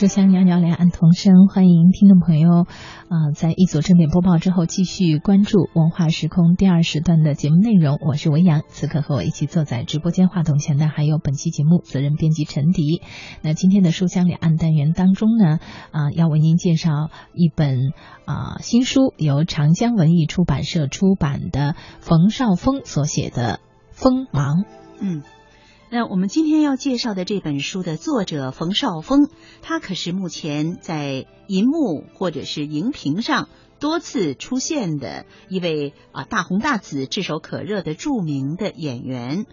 书香袅袅两岸同声，欢迎听众朋友啊，在一组正点播报之后，继续关注文化时空第二时段的节目内容。我是维扬，此刻和我一起坐在直播间话筒前的还有本期节目责任编辑陈迪。那今天的书香两岸单元当中呢，啊，要为您介绍一本啊新书，由长江文艺出版社出版的冯绍峰所写的《锋芒》。嗯。那我们今天要介绍的这本书的作者冯绍峰，他可是目前在银幕或者是荧屏上多次出现的一位啊大红大紫、炙手可热的著名的演员。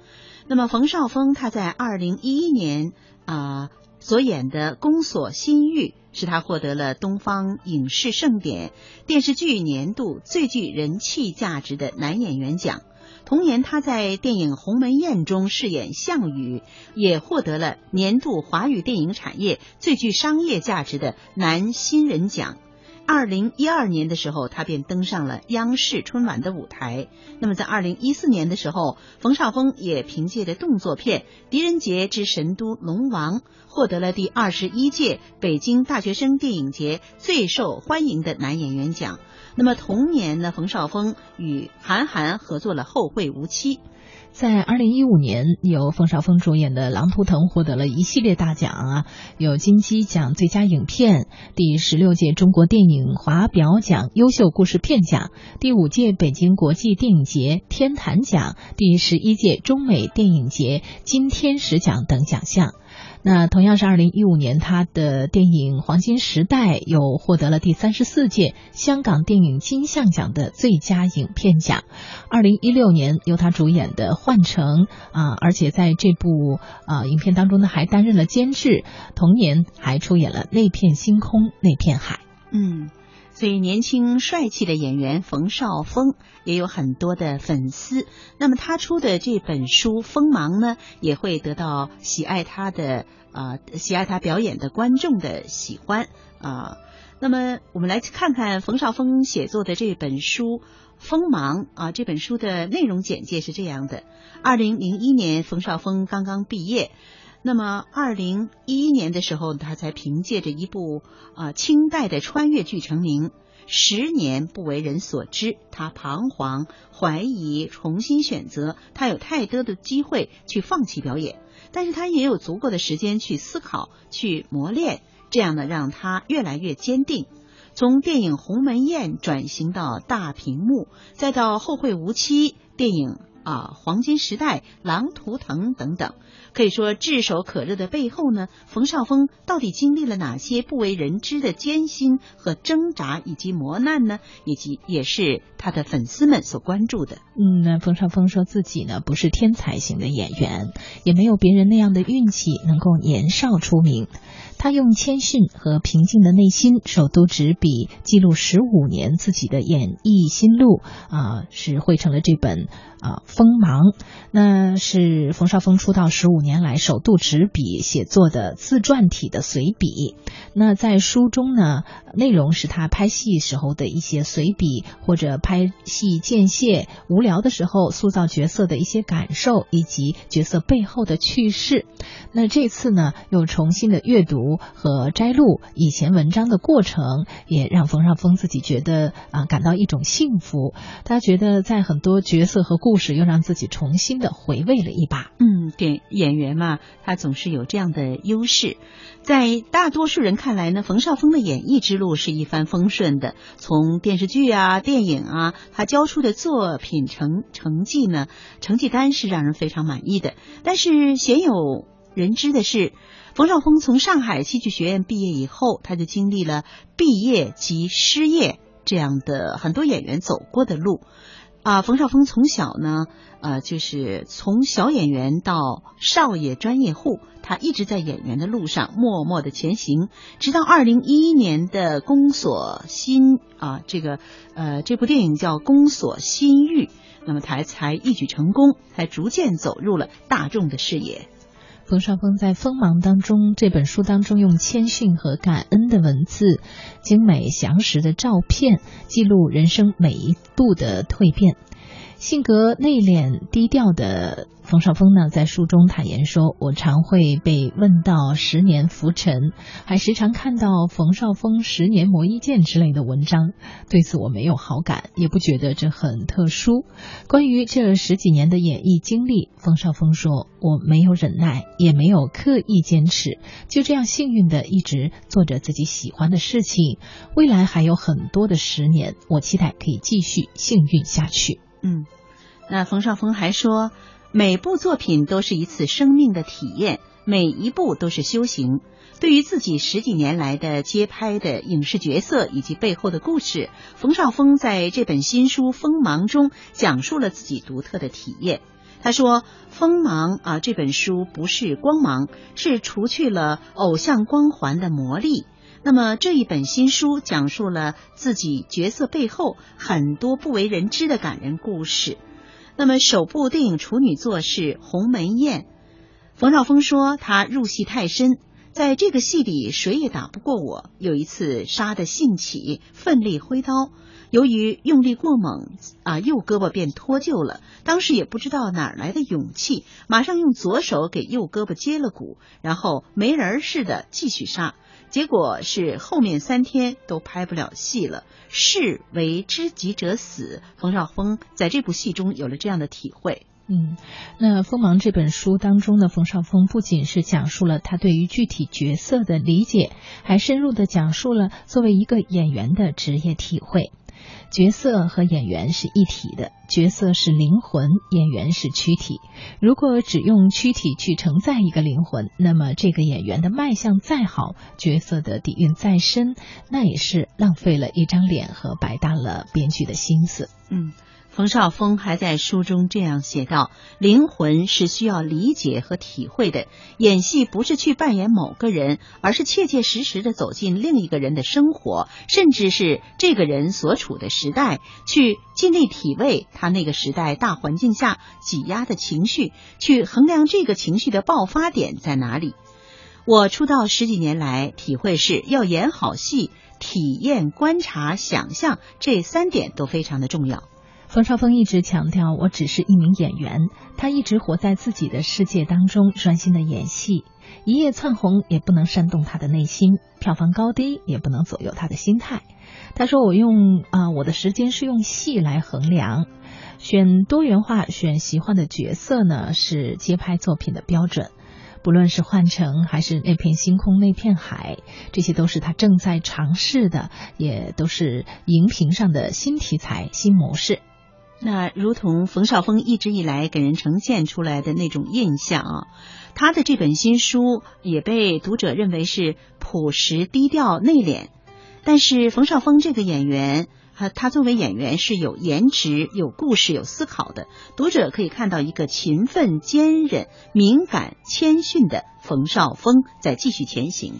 那么冯绍峰他在二零一一年啊所演的《宫锁心玉》是他获得了东方影视盛典电视剧年度最具人气价值的男演员奖。同年，他在电影《鸿门宴》中饰演项羽，也获得了年度华语电影产业最具商业价值的男新人奖。二零一二年的时候，他便登上了央视春晚的舞台。那么，在二零一四年的时候，冯绍峰也凭借着动作片《狄仁杰之神都龙王》获得了第二十一届北京大学生电影节最受欢迎的男演员奖。那么同年呢，冯绍峰与韩寒合作了《后会无期》。在二零一五年，由冯绍峰主演的《狼图腾》获得了一系列大奖啊，有金鸡奖最佳影片、第十六届中国电影华表奖优秀故事片奖、第五届北京国际电影节天坛奖、第十一届中美电影节金天使奖等奖项。那同样是二零一五年，他的电影《黄金时代》又获得了第三十四届香港电影金像奖的最佳影片奖。二零一六年，由他主演的《幻城》啊，而且在这部啊影片当中呢，还担任了监制。同年还出演了《那片星空那片海》。嗯。所以，年轻帅气的演员冯绍峰也有很多的粉丝。那么，他出的这本书《锋芒》呢，也会得到喜爱他的啊，喜爱他表演的观众的喜欢啊。那么，我们来看看冯绍峰写作的这本书《锋芒》啊。这本书的内容简介是这样的：二零零一年，冯绍峰刚刚毕业。那么，二零一一年的时候，他才凭借着一部啊清代的穿越剧成名。十年不为人所知，他彷徨、怀疑、重新选择。他有太多的机会去放弃表演，但是他也有足够的时间去思考、去磨练。这样呢，让他越来越坚定。从电影《鸿门宴》转型到大屏幕，再到《后会无期》电影。啊，黄金时代、狼图腾等等，可以说炙手可热的背后呢，冯绍峰到底经历了哪些不为人知的艰辛和挣扎以及磨难呢？以及也是他的粉丝们所关注的。嗯，那冯绍峰说自己呢不是天才型的演员，也没有别人那样的运气能够年少出名。他用谦逊和平静的内心，首都执笔记录十五年自己的演艺心路啊，是汇成了这本啊《锋芒》。那是冯绍峰出道十五年来首度执笔写作的自传体的随笔。那在书中呢，内容是他拍戏时候的一些随笔，或者拍戏间歇无聊的时候塑造角色的一些感受，以及角色背后的趣事。那这次呢，又重新的阅读。和摘录以前文章的过程，也让冯绍峰自己觉得啊感到一种幸福。他觉得在很多角色和故事，又让自己重新的回味了一把。嗯，对，演员嘛，他总是有这样的优势。在大多数人看来呢，冯绍峰的演艺之路是一帆风顺的。从电视剧啊、电影啊，他交出的作品成成绩呢，成绩单是让人非常满意的。但是鲜有人知的是。冯绍峰从上海戏剧学院毕业以后，他就经历了毕业及失业这样的很多演员走过的路。啊，冯绍峰从小呢，呃，就是从小演员到少爷专业户，他一直在演员的路上默默的前行，直到二零一一年的《宫锁心》啊，这个呃，这部电影叫《宫锁心玉》，那么他才一举成功，才逐渐走入了大众的视野。冯绍峰在《锋芒》当中这本书当中，用谦逊和感恩的文字，精美详实的照片，记录人生每一步的蜕变。性格内敛低调的冯绍峰呢，在书中坦言说：“我常会被问到十年浮沉，还时常看到冯绍峰十年磨一剑之类的文章。对此我没有好感，也不觉得这很特殊。关于这十几年的演艺经历，冯绍峰说：我没有忍耐，也没有刻意坚持，就这样幸运的一直做着自己喜欢的事情。未来还有很多的十年，我期待可以继续幸运下去。”嗯，那冯绍峰还说，每部作品都是一次生命的体验，每一部都是修行。对于自己十几年来的接拍的影视角色以及背后的故事，冯绍峰在这本新书《锋芒》中讲述了自己独特的体验。他说：“锋芒啊，这本书不是光芒，是除去了偶像光环的魔力。”那么这一本新书讲述了自己角色背后很多不为人知的感人故事。那么首部电影处女作是《鸿门宴》，冯绍峰说他入戏太深，在这个戏里谁也打不过我。有一次杀得兴起，奋力挥刀，由于用力过猛啊，右胳膊便脱臼了。当时也不知道哪来的勇气，马上用左手给右胳膊接了骨，然后没人似的继续杀。结果是后面三天都拍不了戏了，士为知己者死。冯绍峰在这部戏中有了这样的体会。嗯，那《锋芒》这本书当中呢冯绍峰不仅是讲述了他对于具体角色的理解，还深入的讲述了作为一个演员的职业体会。角色和演员是一体的，角色是灵魂，演员是躯体。如果只用躯体去承载一个灵魂，那么这个演员的卖相再好，角色的底蕴再深，那也是浪费了一张脸和白搭了编剧的心思。嗯。冯绍峰还在书中这样写道：“灵魂是需要理解和体会的，演戏不是去扮演某个人，而是切切实实的走进另一个人的生活，甚至是这个人所处的时代，去尽力体味他那个时代大环境下挤压的情绪，去衡量这个情绪的爆发点在哪里。我出道十几年来，体会是要演好戏，体验、观察、想象这三点都非常的重要。”冯绍峰一直强调，我只是一名演员，他一直活在自己的世界当中，专心的演戏。一夜窜红也不能煽动他的内心，票房高低也不能左右他的心态。他说：“我用啊，我的时间是用戏来衡量，选多元化、选喜欢的角色呢，是接拍作品的标准。不论是换乘还是那片星空、那片海，这些都是他正在尝试的，也都是荧屏上的新题材、新模式。”那如同冯绍峰一直以来给人呈现出来的那种印象啊，他的这本新书也被读者认为是朴实、低调、内敛。但是冯绍峰这个演员，他他作为演员是有颜值、有故事、有思考的。读者可以看到一个勤奋、坚韧、敏感、谦逊的冯绍峰在继续前行。